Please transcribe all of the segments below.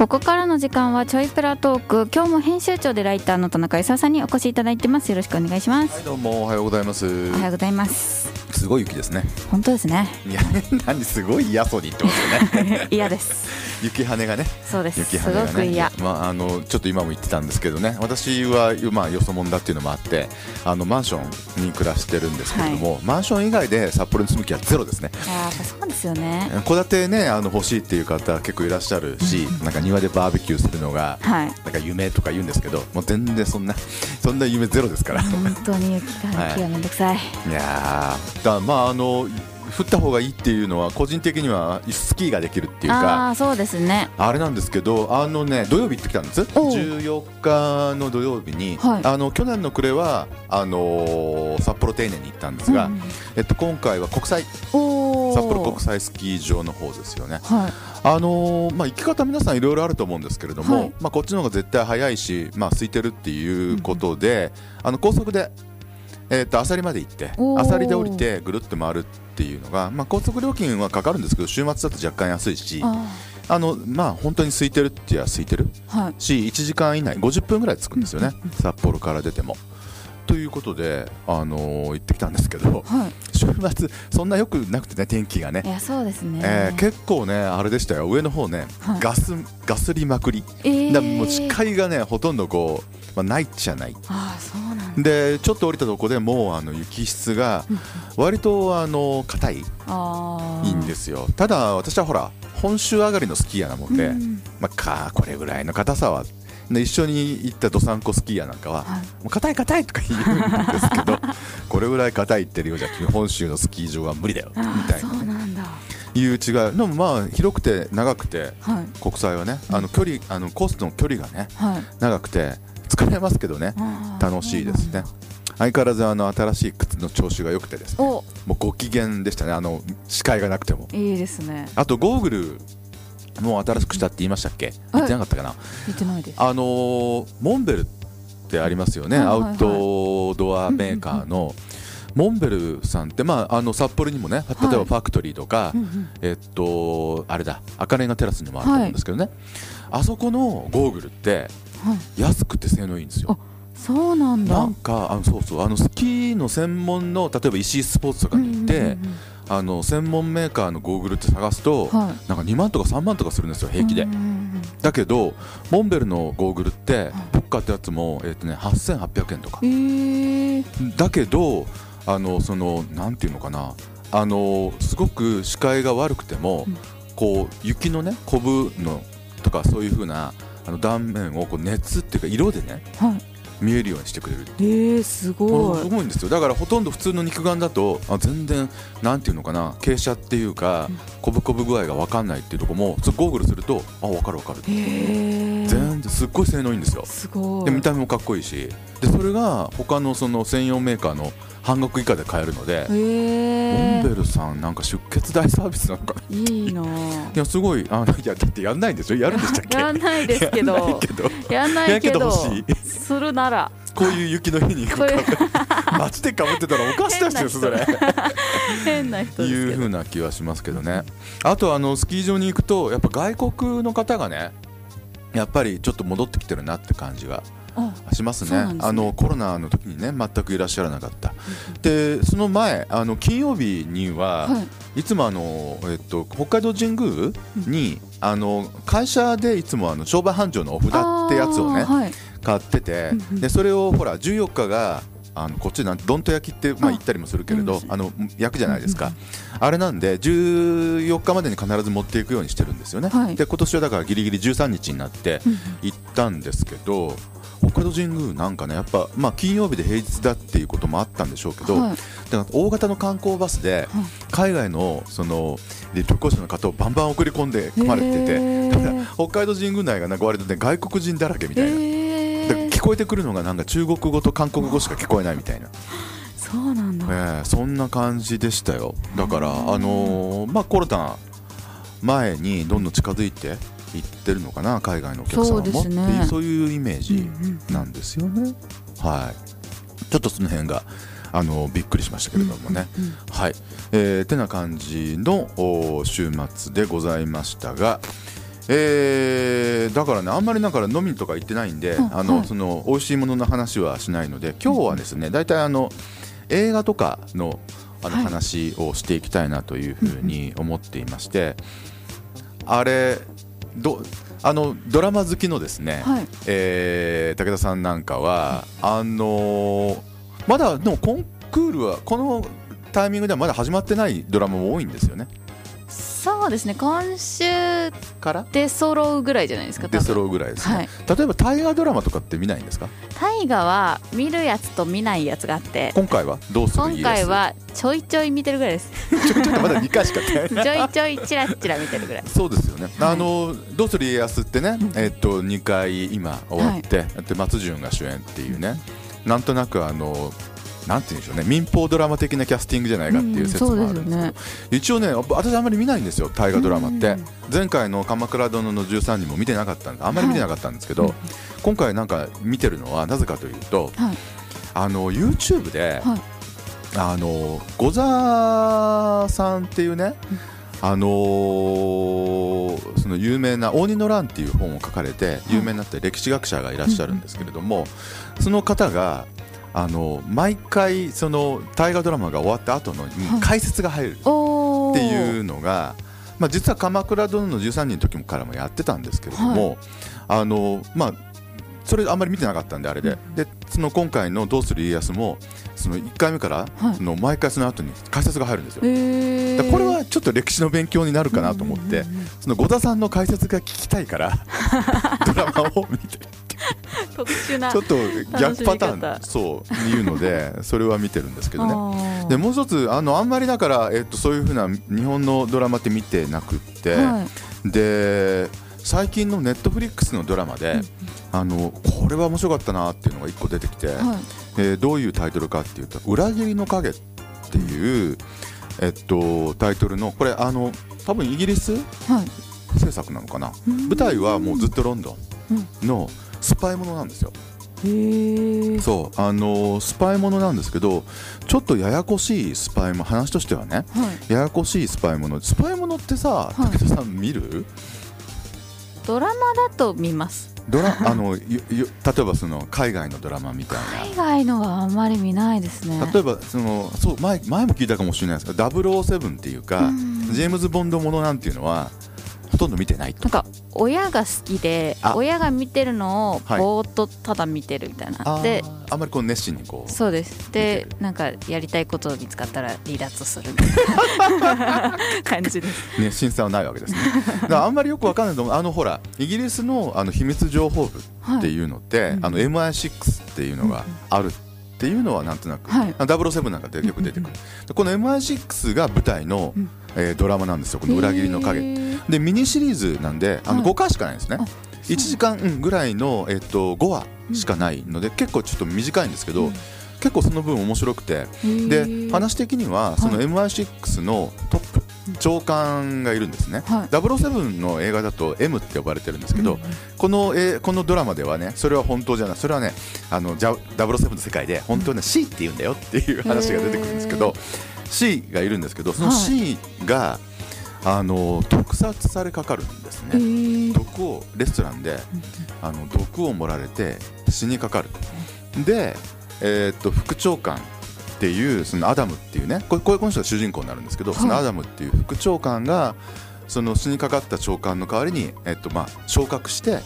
ここからの時間はちょいプラトーク。今日も編集長でライターの田中勲さんにお越しいただいてます。よろしくお願いします、はいどうも。おはようございます。おはようございますすごい雪ですね。本当ですね。いや 何すごい嫌そうに言ってますよね。嫌です。雪跳ねがね。そうです。す雪跳ねがね。ごく嫌。まああのちょっと今も言ってたんですけどね。私はまあよそ者だっていうのもあってあのマンションに暮らしてるんですけれども、マンション以外で札幌に住む気はゼロですね。いややっぱそうですよね。戸建てねあの欲しいっていう方結構いらっしゃるし、なんか庭でバーベキューするのがはい。なんか夢とか言うんですけどもう全然そんなそんな夢ゼロですから。本当に雪がはめんどくさい、いやーだまああの降った方がいいっていうのは個人的にはスキーができるっていうかああそうですね。あれなんですけどあのね土曜日行ってきたんです。おう。14日の土曜日に、はい。あの去年の暮れはあのー札幌丁寧に行ったんですが、うんえっと、今回は国際札幌国際スキー場の方ですよね。はい。あのーまあ、行き方皆さんいろいろあると思うんですけれども、はい。まあ、こっちの方が絶対早いし、まあ、空いてるっていうことで、あの高速で、えー、と朝里まで行っておー。朝里で降りてぐるっと回るっていうのが、まあ、高速料金はかかるんですけど週末だと若干安いしああの、まあ、本当に空いてるって言えば空いてる。ーはい。し1時間以内50分ぐらい着くんですよね、札幌から出ても。ということで、あのー行ってきたんですけどはい。週末そんなよくなくてね天気がね。いやそうですね、えー結構ねあれでしたよ。上の方ね、はい。ガスガスりまくり、えー。だもう視界がねほとんどこう、まあ、ないっちゃない。ああそうなんだ。でちょっと降りたとこでもうあの雪質が割とあの硬いいいんですよ。ただ私はほら本州上がりのスキーヤーなもんで、うん。まあ、かこれぐらいの硬さは。で一緒に行ったどさんこスキーヤーなんかははい。もう硬い硬いとか言うんですけど これぐらい硬いってるようじゃ本州のスキー場は無理だよみたいな。うなんだ。いう違い。でもまあ広くて長くてはい。国際はねあの距離あのコースの距離がねはい。長くて疲れますけどね。楽しいですね。相変わらずあの新しい靴の調子が良くてですね。お。もうご機嫌でしたね。あの視界がなくても。いいですね。あとゴーグルもう新しくしたって言いましたっけ？言ってなかったかな？見てないです。あのーモンベルってありますよね。アウトドアメーカーの。モンベルさんってまああの札幌にもね例えばファクトリーとかえっとあれだ赤レンガテラスにもあると思うんですけどね、あそこのゴーグルってはい安くて性能いいんですよ。そうなんだ。なんかあのそうそうあのスキーの専門の例えば石井スポーツとかに行って、うんうんうんあの専門メーカーのゴーグルって探すと、はい。なんか2万とか3万とかするんですよ平気で、うんうんうんだけどモンベルのゴーグルってポッカってやつも、えっとね、8800円とか。えー。だけどあのそのなんていうのかな。あのすごく視界が悪くても、うん。こう雪のねコブのとかそういう風なあの断面をこう熱っていうか色でねはい。見えるようにしてくれるえー、すごい。すごいんですよ。だからほとんど普通の肉眼だとあ全然なんていうのかな傾斜っていうか、うん。こぶこぶ具合が分かんないっていうところもそれゴーグルするとあ分かる分かる、えー、全然すっごい性能いいんですよ。すごい。で見た目もかっこいいしでそれが他のその専用メーカーの半額以下で買えるので、えモーンベルさんなんか出血大サービスなのかな。いいなぁ やすごいあいやだってやんないんでしょ？やるんでしたっけ？やんないですけど。やんないけど。するなら。こういう雪の日にこれ街でかぶってたらおかしな人ですそれ。変な人いうけど。風な気はしますけどね。あとあのスキー場に行くとやっぱ外国の方がねやっぱりちょっと戻ってきてるなって感じがあしますね。ね。あのコロナの時にね全くいらっしゃらなかった。でその前あの金曜日には、はい。い、つもあの、えっと、北海道神宮に、あの会社でいつもあの商売繁盛のお札ってやつをねはい。買ってて、うんうん。でそれをほら14日があのこっちなんどんと焼きって、まあ、あ言ったりもするけれどうんあの焼くじゃないですか、あれなんで14日までに必ず持っていくようにしてるんですよね、はい。で今年はだからギリギリ13日になってうん。行ったんですけど北海道神宮なんかねやっぱ、まあ、金曜日で平日だっていうこともあったんでしょうけど、はい。だから大型の観光バスで海外のその旅行者の方をバンバン送り込んで込まれてて、だから北海道神宮内がなんか割とね外国人だらけみたいな。聞こえてくるのがなんか中国語と韓国語しか聞こえないみたいな、そうなんだ、ええそんな感じでしたよ。だからあのーまあコロナ前にどんどん近づいていってるのかな海外のお客様も。そうね。っていうそういうイメージうんうんなんですよね、はい。ちょっとその辺があのびっくりしましたけれどもね、うんうんはい、えーてな感じのお週末でございましたが、えーだからねあんまりだから飲みとか行ってないんで、うんあのはいその美味しいものの話はしないので今日はですね大体あの映画とかのあのはい。話をしていきたいなというふうに思っていまして、あれどあのドラマ好きのですね、はいえー武田さんなんかはあのーまだでもコンクールはこのタイミングではまだ始まってないドラマも多いんですよね。そうですね。今週から？で揃うぐらいじゃないですか多分。で揃うぐらいですね、はい。例えば大河ドラマとかって見ないんですか？大河は見るやつと見ないやつがあって。今回はどうする？今回はちょいちょい見てるぐらいです。ちょまだ2回しか ちょいちょいチラッチラ見てるぐらい。そうですよね、はい。あのどうする家康ってね、えっと2回今終わって、で松潤が主演っていうね。なんとなくあのなんて言うんでしょうね。民放ドラマ的なキャスティングじゃないかっていう説もあるんですけど、うんそう一応ね私あんまり見ないんですよ大河ドラマって、うん前回の「鎌倉殿の13人」も見てなかったんであんまり見てなかったんですけど、はい今回なんか見てるのはなぜかというとはい。あの YouTube で、はい。あのゴザさんっていうね、あのーその有名な「応仁の乱」っていう本を書かれて有名になった歴史学者がいらっしゃるんですけれども、その方があの毎回その大河ドラマが終わった後のにはい。解説が入るっていうのが、まあ、実は「鎌倉殿の13人」の時からもやってたんですけれども、あのまあそれあんまり見てなかったんであれで,、でその今回の「どうする家康も」その1回目から、はい。その毎回その後に解説が入るんですよ。これはちょっと歴史の勉強になるかなと思って、その五田さんの解説が聞きたいから ドラマを見て 特殊なちょっと逆パターンそう言うので それは見てるんですけどね。でもう一つあのあんまりだから、えっと、そういうふうな日本のドラマって見てなくって、はい。で最近のネットフリックスのドラマで、あのこれは面白かったなっていうのが1個出てきて、はい。えーどういうタイトルかっていうと「裏切りの影」っていう、えっと、タイトルのこれあの多分イギリスはい。制作なのかな？うん。舞台はもうずっとロンドンのスパイものなんですよ。そう。あのスパイものなんですけどちょっとややこしいスパイも話としてはね。はい。ややこしいスパイもの。スパイものってさはい。武田さん見る？ドラマだと見ます。ドラ あの例えばその海外のドラマみたいな。海外のはあんまり見ないですね。例えばそのそう前前も聞いたかもしれないですけど007っていうかうん。ジェームズ・ボンドものなんていうのはほとんど見てないと。なんか親が好きであ。親が見てるのをはいぼーっとただ見てるみたいな、あでーあんまりこう熱心にこう。そうです。でなんかやりたいこと見つかったら離脱するみたいな 感じです。熱心さはないわけですね。だからあんまりよくわかんないと思う。あのほらイギリスのあの秘密情報部っていうのって、はい。あの MI6 っていうのがあるっていうのはなんとなく、はい。あ007なんかでよく出てくる、でこの MI6 が舞台の、うん。えードラマなんですよ。この裏切りの影でミニシリーズなんであのはい。5回しかないんですね、あ1時間うんぐらいの、えっと5話しかないので、結構ちょっと短いんですけど、うん。結構その分面白くて。で話的にはその MI6 のトップ長官がいるんですね、はい。007の映画だと M って呼ばれてるんですけど、うんこの、えーこのドラマではねそれは本当じゃないそれはねあのじゃ007の世界で本当はね C って言うんだよっていう話が出てくるんですけど C がいるんですけどそのはい。C が、あの毒殺されかかるんですへねー毒をレストランであの毒を盛られて死にかかるで、えーっと副長官っていうそのアダムっていうねこれこの人が主人公になるんですけど、はい。そのアダムっていう副長官がその死にかかった長官の代わりに、えっとまあ、昇格してうん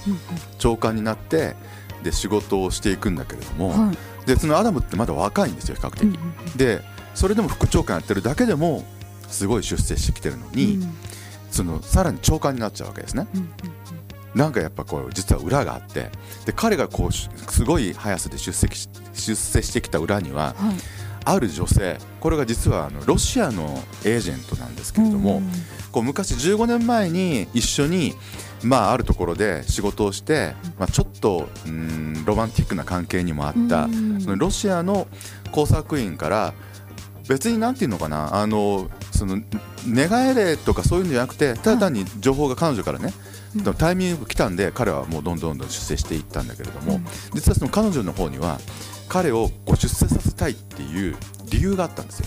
長官になってで仕事をしていくんだけれども、うんはい。でそのアダムってまだ若いんですよ比較的、うん。でそれでも副長官やってるだけでもすごい出世してきてるのに、うん。そのさらに長官になっちゃうわけですね。うんなんかやっぱこう実は裏があってで彼がこうしすごい速さで出席し出世してきた裏にははい。ある女性これが実はあのロシアのエージェントなんですけれども、うんこう昔15年前に一緒に、まあ、あるところで仕事をして、まあ、ちょっとうんロマンティックな関係にもあった、うん。そのロシアの工作員から別になんていうのかな。あのその寝返れとかそういうのじゃなくてただ単に情報が彼女からね、うん。タイミングが来たんで彼はもうどんどんどん出世していったんだけれども、うん。実はその彼女の方には彼をこう出世させたいっていう理由があったんですよ。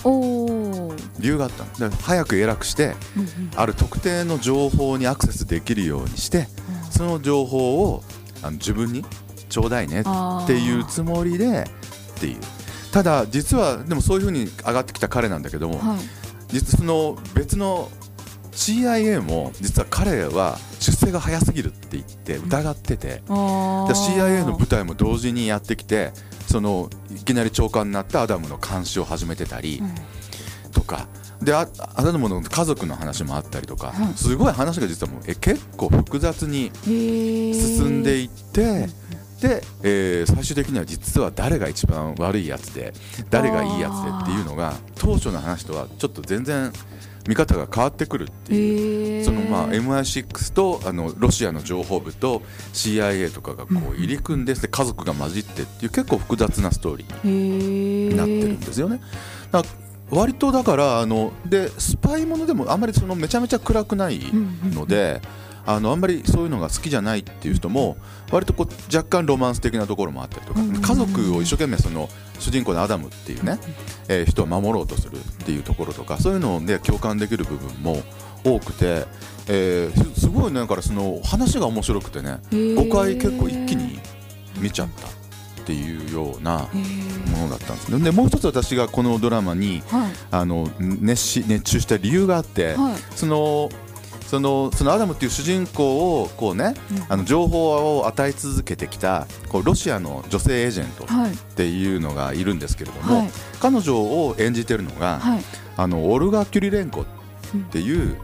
理由があったの。で早く偉くしてうんうん。ある特定の情報にアクセスできるようにしてその情報をあの自分にちょうだいねっていうつもりでっていうただ実はでもそういうふうに上がってきた彼なんだけどもはい。実その別の CIA も実は彼は出世が早すぎるって言って疑ってて、あー。で CIA の部隊も同時にやってきてそのいきなり長官になったアダムの監視を始めてたりとか。であアダムの家族の話もあったりとか、はい。すごい話が実はもうえ結構複雑に進んでいって、で、えー最終的には実は誰が一番悪いやつで誰がいいやつでっていうのが当初の話とはちょっと全然見方が変わってくるっていう。そのまあ MI6 とあのロシアの情報部と CIA とかがこう入り組んでで家族が混じってっていう結構複雑なストーリーになってるんですよね。だ割とだからあのでスパイものでもあんまりそのめちゃめちゃ暗くないので、あのあんまりそういうのが好きじゃないっていう人も割とこう若干ロマンス的なところもあったりとか、うん。家族を一生懸命その主人公のアダムっていうね、えー人を守ろうとするっていうところとかそういうので共感できる部分も多くて、えーすすごいねだからその話が面白くてね5回結構一気に見ちゃったっていうようなものだったんですね。でもう一つ私がこのドラマにはい。あの熱し熱中した理由があって、はい。そのそのそのアダムっていう主人公をこうね、うん。あの情報を与え続けてきたこうロシアの女性エージェントっはい。ていうのがいるんですけれども、はい。彼女を演じてるのが、はい。あのオルガ・キュリレンコっていう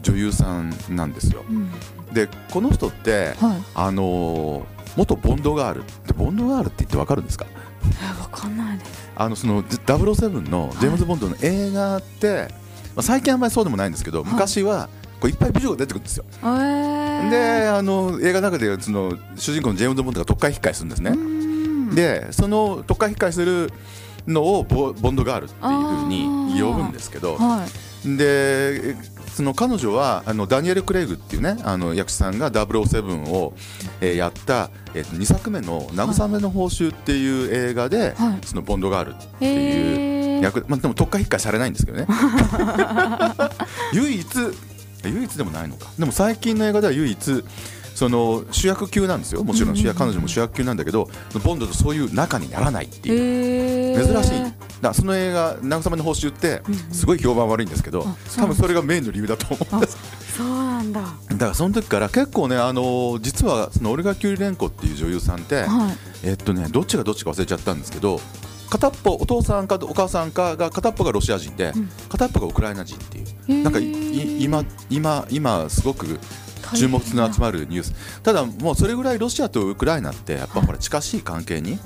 女優さんなんですよ。うん。でこの人って、はい。あの元ボンドガール。でボンドガールって言ってわかるんですか？えわかんないです。あのその007のジェームズ・ボンドの映画って、まあ、最近あんまりそうでもないんですけど、昔はこういっぱい美女が出てくるんですよ。えー、であの映画の中でその主人公のジェームズ・ボンドが特会引っするんですね。ねでその特会引っするのをボボンドガールっていうふうに呼ぶんですけどはい。でその彼女はあのダニエル・クレイグっていうねあの役者さんが007を、えーやった、えーと2作目の「慰めの報酬」っていう映画で、はい。そのボンドガールっていう役、まあ、でも特化引っかえされないんですけどね。唯一唯一でもないのか。でも最近の映画では唯一その主役級なんですよ。もちろん主役彼女も主役級なんだけどボンドとそういう仲にならないっていう。珍しい。だその映画「慰めの報酬」ってすごい評判悪いんですけど多分それがメインの理由だと思う。んですそうなんだ。だからその時から結構ねあの実はそのオルガ・キュリレンコっていう女優さんってはい。えっとねどっちがどっちか忘れちゃったんですけど片っぽお父さんかお母さんかが片っぽがロシア人で、うん。片っぽがウクライナ人っていうなんか今今今すごく注目の集まるニュース。ただもうそれぐらいロシアとウクライナってやっぱほら近しい関係に、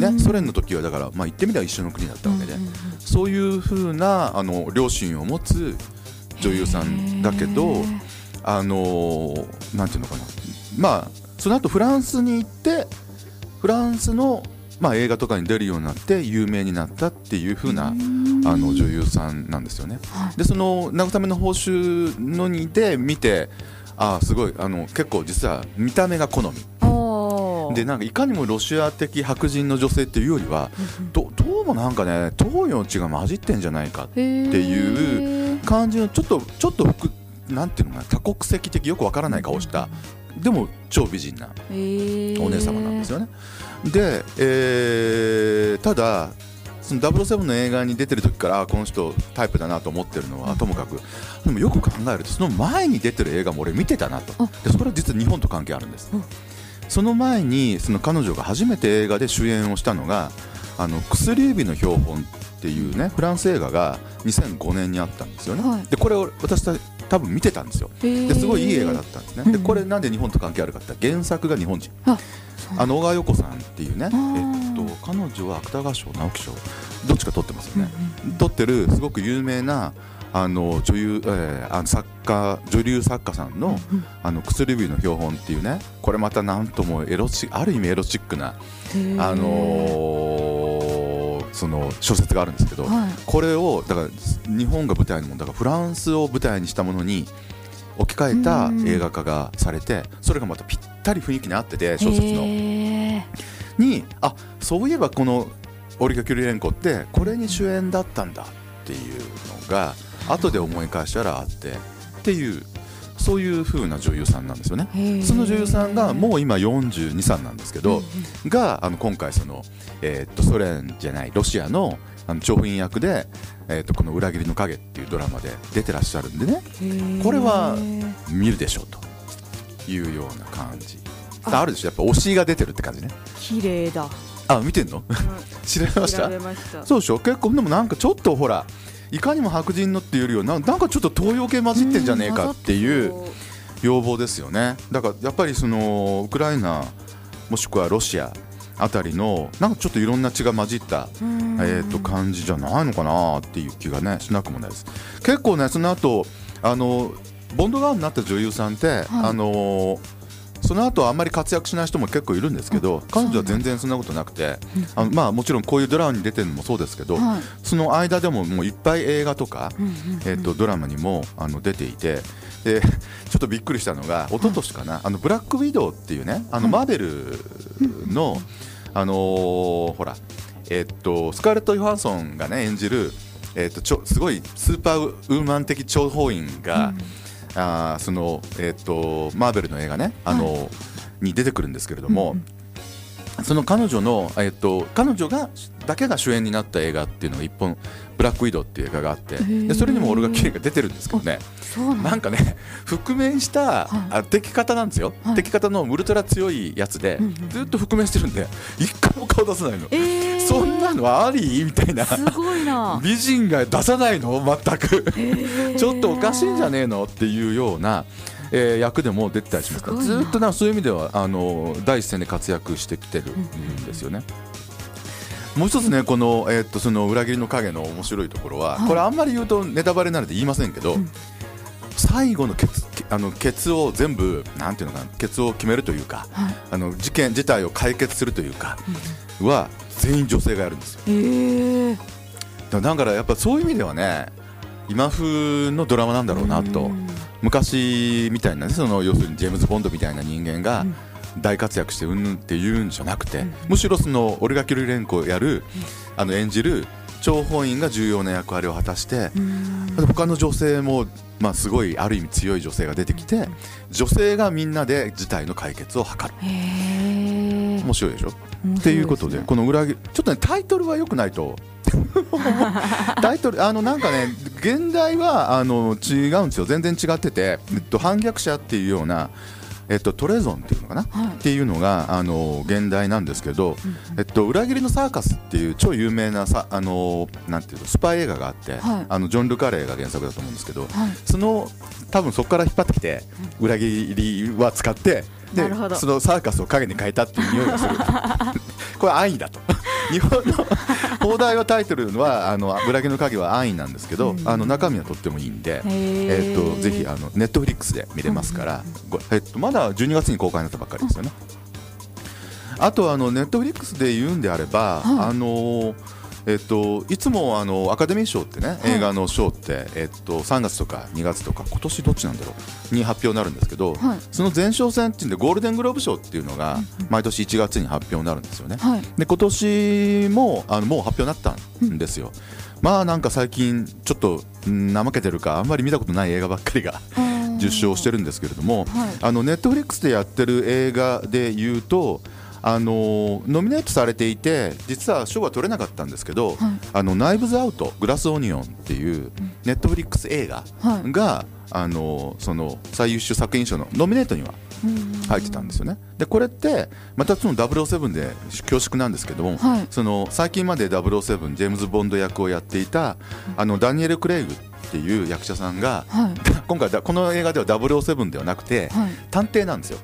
ね、ソ連の時はだから、まあ、言ってみれば一緒の国だったわけで、そういうふうなあの両親を持つ女優さんだけどあのなんていうのかな。まあその後フランスに行ってフランスの、まあ、映画とかに出るようになって有名になったっていうふうなあの女優さんなんですよね。はい。でその慰めの報酬のにで見てあーすごいあの結構実は見た目が好み。でなんかいかにもロシア的白人の女性っていうよりはどどうもなんかね東洋地が混じってんじゃないかっていう感じのちょっとちょっとふくなんていうのかな多国籍的よくわからない顔したでも超美人なお姉様なんですよね。で、えーただその007の映画に出てる時からあこの人タイプだなと思ってるのはともかく。でもよく考えるとその前に出てる映画も俺見てたなと。あ。でそれは実は日本と関係あるんです。うん。その前にその彼女が初めて映画で主演をしたのが「あの薬指の標本」っていうねフランス映画が2005年にあったんですよね、はい。でこれを私た多分見てたんですよ。ですごいいい映画だったんですね、でうん。これなんで日本と関係あるかって原作が日本人。ああの小川陽子さんっていうね、えー。っと、彼女は芥川賞直木賞どっちか取ってますよね、取ってるすごく有名なあの女優、えーあの作家女流作家さんの「あの薬指の標本」っていうねこれまたなんともエロチある意味エロチックな、あのーその小説があるんですけど、はい。これをだから日本が舞台のものだからフランスを舞台にしたものに置き換えた映画化がされてそれがまたぴったり雰囲気に合ってて小説の。にあそういえばこのオリガ・キュリレンコってこれに主演だったんだっていうのが後で思い返したらあってっていうそういう風な女優さんなんですよね。その女優さんがもう今42、3なんですけど、があの今回その、えー、っとソ連じゃないロシアのあの調布員役で、えー、っとこの「裏切りの影」っていうドラマで出てらっしゃるんでね。これは見るでしょうというような感じ。あ。あるでしょ。やっぱ推しが出てるって感じね。綺麗だ。あ見てんの、知られました。そうでしょ？結構でもなんかちょっとほらいかにも白人のっていうよりはなんかちょっと東洋系混じってんじゃねえかっていう要望ですよね。だからやっぱりそのウクライナもしくはロシアあたりのなんかちょっといろんな血が混じった、えー、と感じじゃないのかなっていう気がねしなくもないです。結構ねその後あのボンドガールになった女優さんって、はい、あのその後あんまり活躍しない人も結構いるんですけど彼女は全然そんなことなくてあの、まあ、もちろんこういうドラマに出てるのもそうですけど、はい、その間でももういっぱい映画とか、えー、とドラマにもあの出ていてで ちょっとびっくりしたのが一昨年かな、あのブラックウィドウっていうねあのマーベルの、あのー、ほらえっとスカーレット・ヨハンソンがね演じるえっとちょすごいスーパーウーマン的諜報員が、うんあその、えーと、マーベルの映画ねあの、はい、に出てくるんですけれども、うん、その彼女の、えーと、彼女がだけが主演になった映画っていうのが一本「ブラックウィドウ」っていう映画があってでそれにもオルガ・キレイが出てるんですけどね。なんかね覆面した、はい、敵方なんですよ、はい、敵方のウルトラ強いやつで、ずっと覆面してるんで一回も顔出さないの、えー、そんなのありみたいな。すごいな。美人が出さないの？全く。ちょっとおかしいんじゃねえの？っていうようなえー、役でも出てたりしますから。ずっとなそういう意味ではあの第一線で活躍してきてるんですよね。もう一つねこの,、えー、っとその裏切りの影の面白いところは、はい、これあんまり言うとネタバレなので言いませんけど、うん、最後のケツあのケツを全部なんていうのかなケツを決めるというか、はい、あの事件自体を解決するというか、うん、は全員女性がやるんですよ。えー、だからやっぱそういう意味ではね今風のドラマなんだろうなと昔みたいな、ね、その要するにジェームズ・ボンドみたいな人間が大活躍してうんぬんっていうんじゃなくて、むしろその俺がキルレンコをやる、あの演じる諜報員が重要な役割を果たして他の女性も、まあ、すごいある意味強い女性が出てきて女性がみんなで事態の解決を図る。面白いでしょ？っていうことでこの裏切ちょっとねタイトルはよくないと。タイトルあのなんかね現代はあの違うんですよ。全然違ってて、えっと、反逆者っていうようなえっと、トレゾンっていうのかな、はい、っていうのがあの現代なんですけど、えっと、裏切りのサーカスっていう超有名なさあのなんていうのスパイ映画があって、はい、あのジョン・ルカレーが原作だと思うんですけど、はい、その多分そこから引っ張ってきて裏切りは使ってでそのサーカスを影に変えたっていう匂いがする これ安易だと。日本の放題はタイトルはあの裏切りの影は安易なんですけど、うん、あの中身はとってもいいんで、えー、っとぜひあのネットフリックスで見れますから、うん、えっと、まだ12月に公開になったばっかりですよね。あとあのネットフリックスで言うんであれば、あのーえっと、いつもあのアカデミー賞ってね、映画の賞って、えっと、3月とか2月とか今年どっちなんだろうに発表になるんですけど、はい、その前哨戦っていうんでゴールデングローブ賞っていうのが毎年1月に発表になるんですよね。はい、で今年もあのもう発表になったんですよ。まあなんか最近ちょっと怠けてるかあんまり見たことない映画ばっかりが 受賞してるんですけれども、はい、あのネットフリックスでやってる映画で言うとあのノミネートされていて実は賞は取れなかったんですけど、はい、あのナイブズアウトグラスオニオンっていうネットフリックス映画が、はい、あのその最優秀作品賞のノミネートには入ってたんですよね。でこれってまたその007で恐縮なんですけども、はい、その最近まで007ジェームズ・ボンド役をやっていたあのダニエル・クレイグっていう役者さんが、はい、今回この映画では007ではなくて、はい、探偵なんですよ。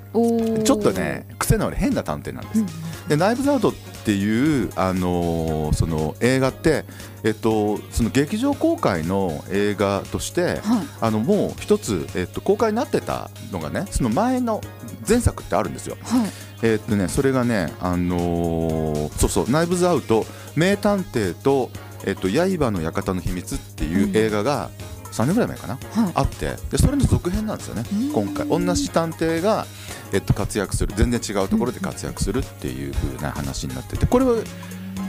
ちょっとね癖のある変な探偵なんです、うん、でナイブズアウトっていう、あのー、その映画って、えっと、その劇場公開の映画として、はい、あのもう一つ、えっと、公開になってたのがねその前の前作ってあるんですよ、えっとねそれがね、あのー、そうそうナイブズアウト名探偵とえっと、刃の館の秘密っていう映画が3年ぐらい前かな、はい、あってでそれの続編なんですよね、今回。同じ探偵が、えっと、活躍する。全然違うところで活躍するっていう風な話になっててこれは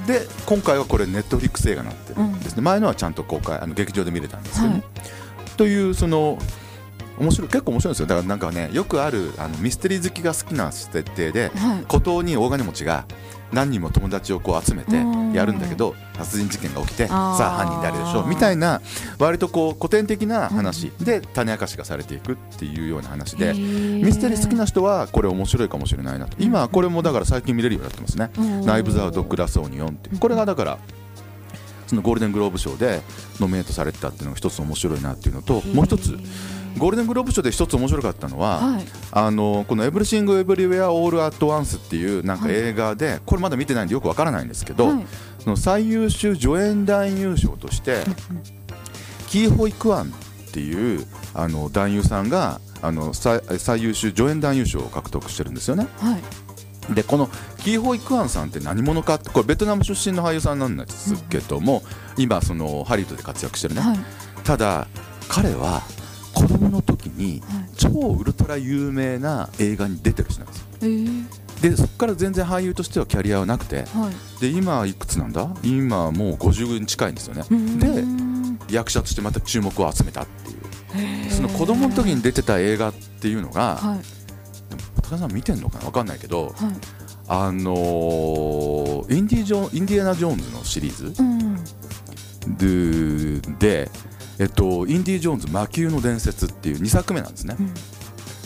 で今回はこれネットフリックス映画になってるんですね、前のはちゃんと公開あの劇場で見れたんですけど、ね。はい。というその面白い結構面白いんですよ。だからなんかねよくあるあのミステリー好きが好きな設定ではい。孤島に大金持ちが何人も友達をこう集めてうんやるんだけど殺人事件が起きてさあ犯人誰でしょう？みたいな割とこう古典的な話。で種明かしがされていくっていうような話でミミステリー好きな人はこれ面白いかもしれないなと。今これもだから最近見れるようになってますね「ナイブ・ザ・ドッグ・ラス・オニオン」っていう。これがだからそのゴールデングローブ賞でノミネートされてたっていうのが一つ面白いなっていうのともう一つゴールデングローブ賞で一つ面白かったのは、はい。あのこの「エブリシング・エブリウェア・オール・アット・ワンス」っていうなんかはい。映画で、これまだ見てないんでよくわからないんですけど、はい。その最優秀助演男優賞としてキーホイ・クアンっていうあの男優さんがあの最最優秀助演男優賞を獲得してるんですよね。はい。でこのキーホイ・クアンさんって何者かってこれベトナム出身の俳優さんなんですけども、今そのハリウッドで活躍してるね、はい。ただ彼は子供の時にはい。超ウルトラ有名な映画に出てる人なんですよ。え。ーでそこから全然俳優としてはキャリアはなくてはい。で今いくつなんだ？今もう50に近いんですよね。で役者としてまた注目を集めたっていう。その子供の時に出てた映画っていうのがはい。高田さん見てんのかな？分かんないけどはい。あのーインディジョンインディアナ・ジョーンズのシリーズうん。でで、えっと、インディ・ジョーンズ魔球の伝説っていう2作目なんですね、うん。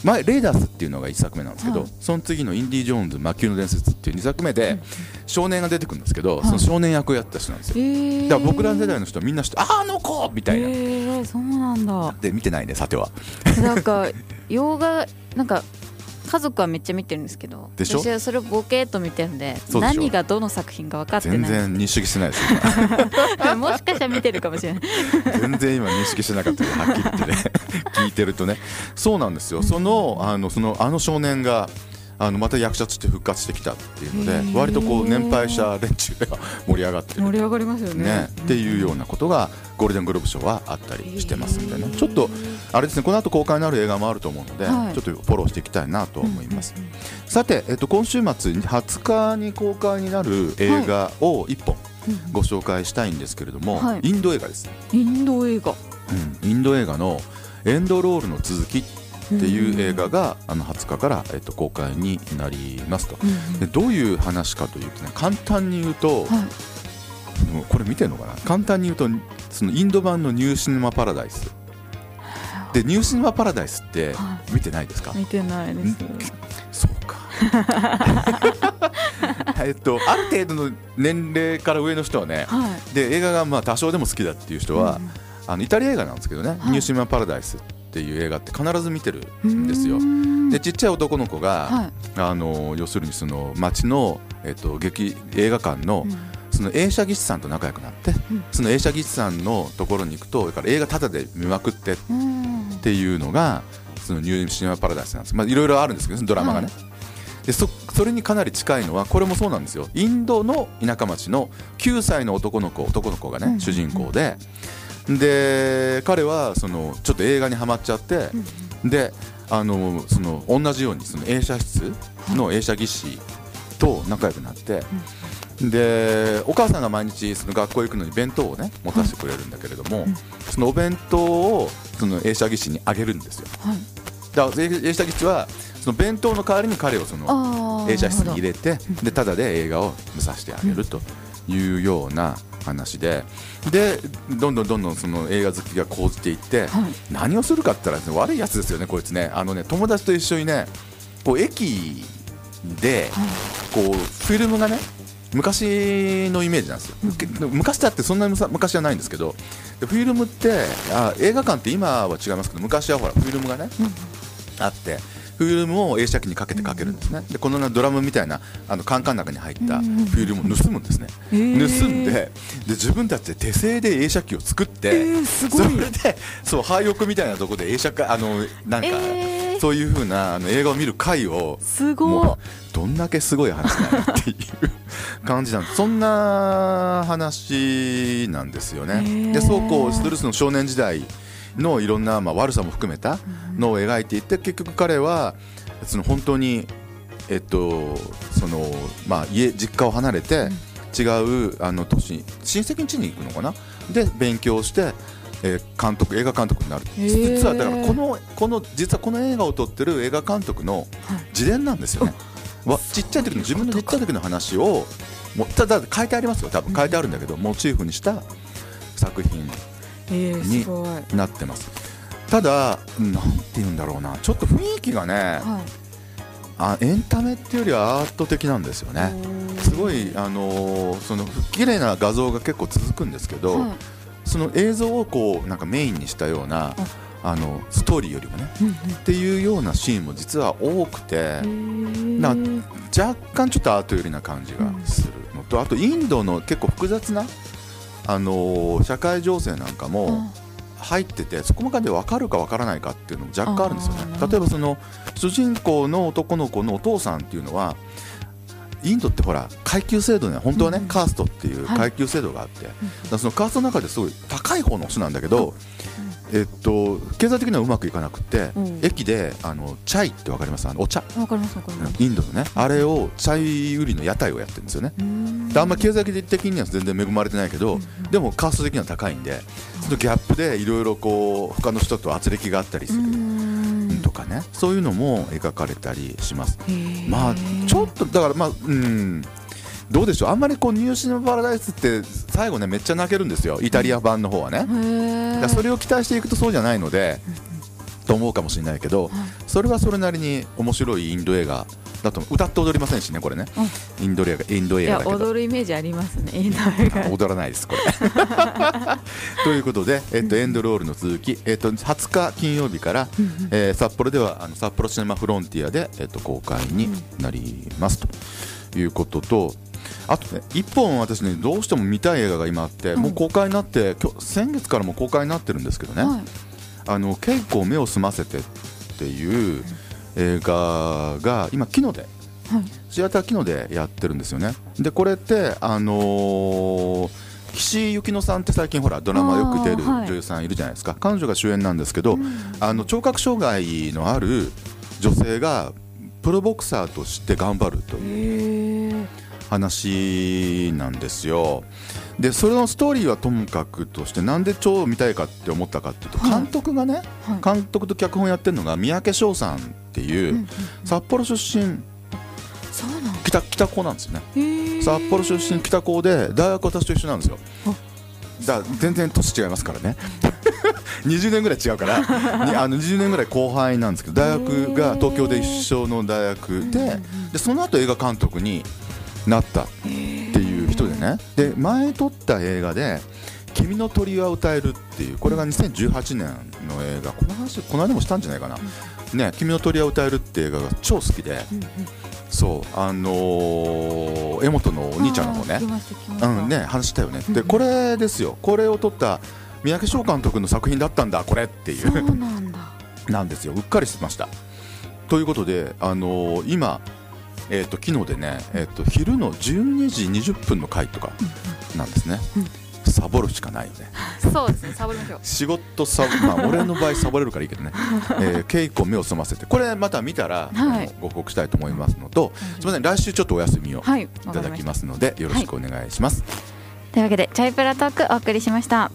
前レーダースっていうのが1作目なんですけど、はい。その次のインディ・ジョーンズ魔球の伝説っていう2作目で、少年が出てくるんですけど、い。その少年役をやった人なんですよ、えー。だから僕らの世代の人はみんな知ってあーあの子みたいな、えーそうなんだ。で見てないねさては。なんか 洋画なんか家族はめっちゃ見てるんですけどでしょ？私はそれをボケーっと見てるんでそうでしょ？何がどの作品か分かって全ない。然認識してないですよ。もしかしたら見てるかもしれない。全然今認識してなかったけどはっきり言ってね。聞いてるとね。そうなんですよ。そのあのそのあの少年があのまた役者として復活してきたっていうので割とこう年配者連中が盛り上がってる。盛り上がりますよね。ね、っていうようなことがゴールデングローブ賞はあったりしてますんでね。ちょっとあれですねこの後公開になる映画もあると思うので、はい。ちょっとフォローしていきたいなと思います、さて、えっと、今週末20日に公開になる映画を1本ご紹介したいんですけれども、はい。インド映画です、インド映画。うん。インド映画の「エンドロールの続き」っていう映画があの20日から、えっと、公開になりますと。でどういう話かというとね簡単に言うと、はい。これ見てるのかな？簡単に言うとそのインド版のニューシネマパラダイス。でニューシネマパラダイスっては見てないですか、見てないです。そうか。えっとある程度の年齢から上の人はねはい。で映画がまあ多少でも好きだっていう人は、あのイタリア映画なんですけどね、はい。ニューシネマパラダイスっていう映画って必ず見てるんですよ。でちっちゃい男の子が、はい。あの要するにその街の、えっと、劇映画館の、うん。その映写技師さんと仲良くなって、うん。その映写技師さんのところに行くとだから映画タダで見まくってっうん。ていうのがそのニューシネマパラダイスなんです。まあいろいろあるんですけどドラマがね、はでそそれにかなり近いのはこれもそうなんですよ。インドの田舎町の9歳の男の子男の子がね、うん。主人公でで彼はそのちょっと映画にはまっちゃって、であのその同じようにその映写室の映写技師と仲良くなって、でお母さんが毎日その学校行くのに弁当をね持たせてくれるんだけれども、そのお弁当をその映写技師にあげるんですよ。はい。だから映映写技師はその弁当の代わりに彼をその映写室に入れてでただで映画を見させてあげるというような話ででどんどんどんどんその映画好きが高じていって、はい。何をするかって言ったら、ね、悪いやつですよねこいつね。あのね友達と一緒にねこう駅でこうフィルムがね昔のイメージなんですよ、け昔だってそんなにむ昔じゃないんですけどでフィルムってあ映画館って今は違いますけど昔はほらフィルムがね、あってフィルムを映写機にかけてかけるんですね。でこのドラムみたいなあのカンカンの中に入ったフィルムを盗むんですね、へー。盗んでで自分たちで手製で映写機を作って、えーすごい。それでそう廃屋みたいなところで映写かあのなんか、えー。そういう風なあの映画を見る会をすごどんだけすごい話なのっていう感じなんそんな話なんですよね。でそうこうするその少年時代のいろんな、まあ、悪さも含めたのを描いていって結局彼はその本当に、えっとそのまあ、家実家を離れて、違うあの都市親戚の地に行くのかな？で勉強して、えー監督映画監督になる実はだからこのこの実はこの映画を撮ってる映画監督の自伝なんですよね、わちっちゃい時の自分のちっちゃい時の話をもうただ書いてありますよ。多分書いてあるんだけど、モチーフにした作品。えー、になってます。ただなんて言うんだろうな。ちょっと雰囲気がねはい。あエンタメっていうよりはアート的なんですよね。すごいあのーその綺麗な画像が結構続くんですけど、はい。その映像をこうなんかメインにしたようなあ。のストーリーよりもねうんっていうようなシーンも実は多くてうんな若干ちょっとアート寄りな感じがするのとあとインドの結構複雑なあのー社会情勢なんかも入っててそこまで分かるか分からないかっていうのも若干あるんですよね。例えばその主人公の男の子のお父さんっていうのはインドってほら階級制度ね本当はね、うん。カーストっていうはい。階級制度があって、だからそのカーストの中ですごい高い方の人なんだけど、えっと、経済的にはうまくいかなくて、うん。駅であのチャイって分かります？あのお茶。インドのねあれをチャイ売りの屋台をやってるんですよねあんま経済的には全然恵まれてないけど、でもカースト的には高いんでそのギャップでいろいろこう他の人と圧力があったりするうん。とかねそういうのも描かれたりします。まあちょっとだからまあうん。どうでしょう。あんまりこうニューシネマパラダイスって最後ねめっちゃ泣けるんですよ。イタリア版の方はね。だそれを期待していくとそうじゃないのでと思うかもしれないけどそれはそれなりに面白いインド映画だと歌って踊りませんしねこれね。インド映画インドいや映画だ踊るイメージありますね。インド映画踊らないですこれ。ということで、えっと、エンドロールの続き、えっと、20日金曜日から、えー札幌ではあの札幌シネマフロンティアで、えっと、公開になります。ということとあとね一本私ねどうしても見たい映画が今あって、うん。もう公開になって今日先月からもう公開になってるんですけどね。はい「あの稽古目を澄ませて」っていう映画が今キノで。はい。シアター機能でやってるんですよね。でこれってあのー岸由紀乃さんって最近ほらドラマよく出る女優さんいるじゃないですか、彼女が主演なんですけど、あの聴覚障害のある女性がプロボクサーとして頑張るという話なんですよ。でそれのストーリーはともかくとしてなんで超見たいかって思ったかっていうとはい監督がね、はい。監督と脚本やってるのが三宅翔さんっていう、札幌出身。北北高なんですよね。札幌出身北高で大学私と一緒なんですよ。だ全然年違いますからね。20年ぐらい違うからにあの20年ぐらい後輩なんですけど大学が東京で一緒の大学ででその後映画監督になったっていう人でね。で前撮った映画で「君の鳥は歌える」っていうこれが2018年の映画。この話この間もしたんじゃないかな「ね、君の鳥は歌える」って映画が超好きで。そうあのー江本のお兄ちゃんの方ね。うんね話したよね。でうん。これですよ。これを撮った三宅翔監督の作品だったんだこれっていそううなんだ。なんですよ。うっかりしてました。ということであのー今えっ、と昨日でねえっ、と昼の12時20分の回とかなんですね、サボるしかないよね。そうですねサボりましょう。仕事サボまあ俺の場合サボれるからいいけどね、えー、稽古目を澄ませて。これまた見たら、はい。ご報告したいと思いますのと、すみません。来週ちょっとお休みをはいいただきますのでよろしくお願いします、というわけでチャイプラトークお送りしました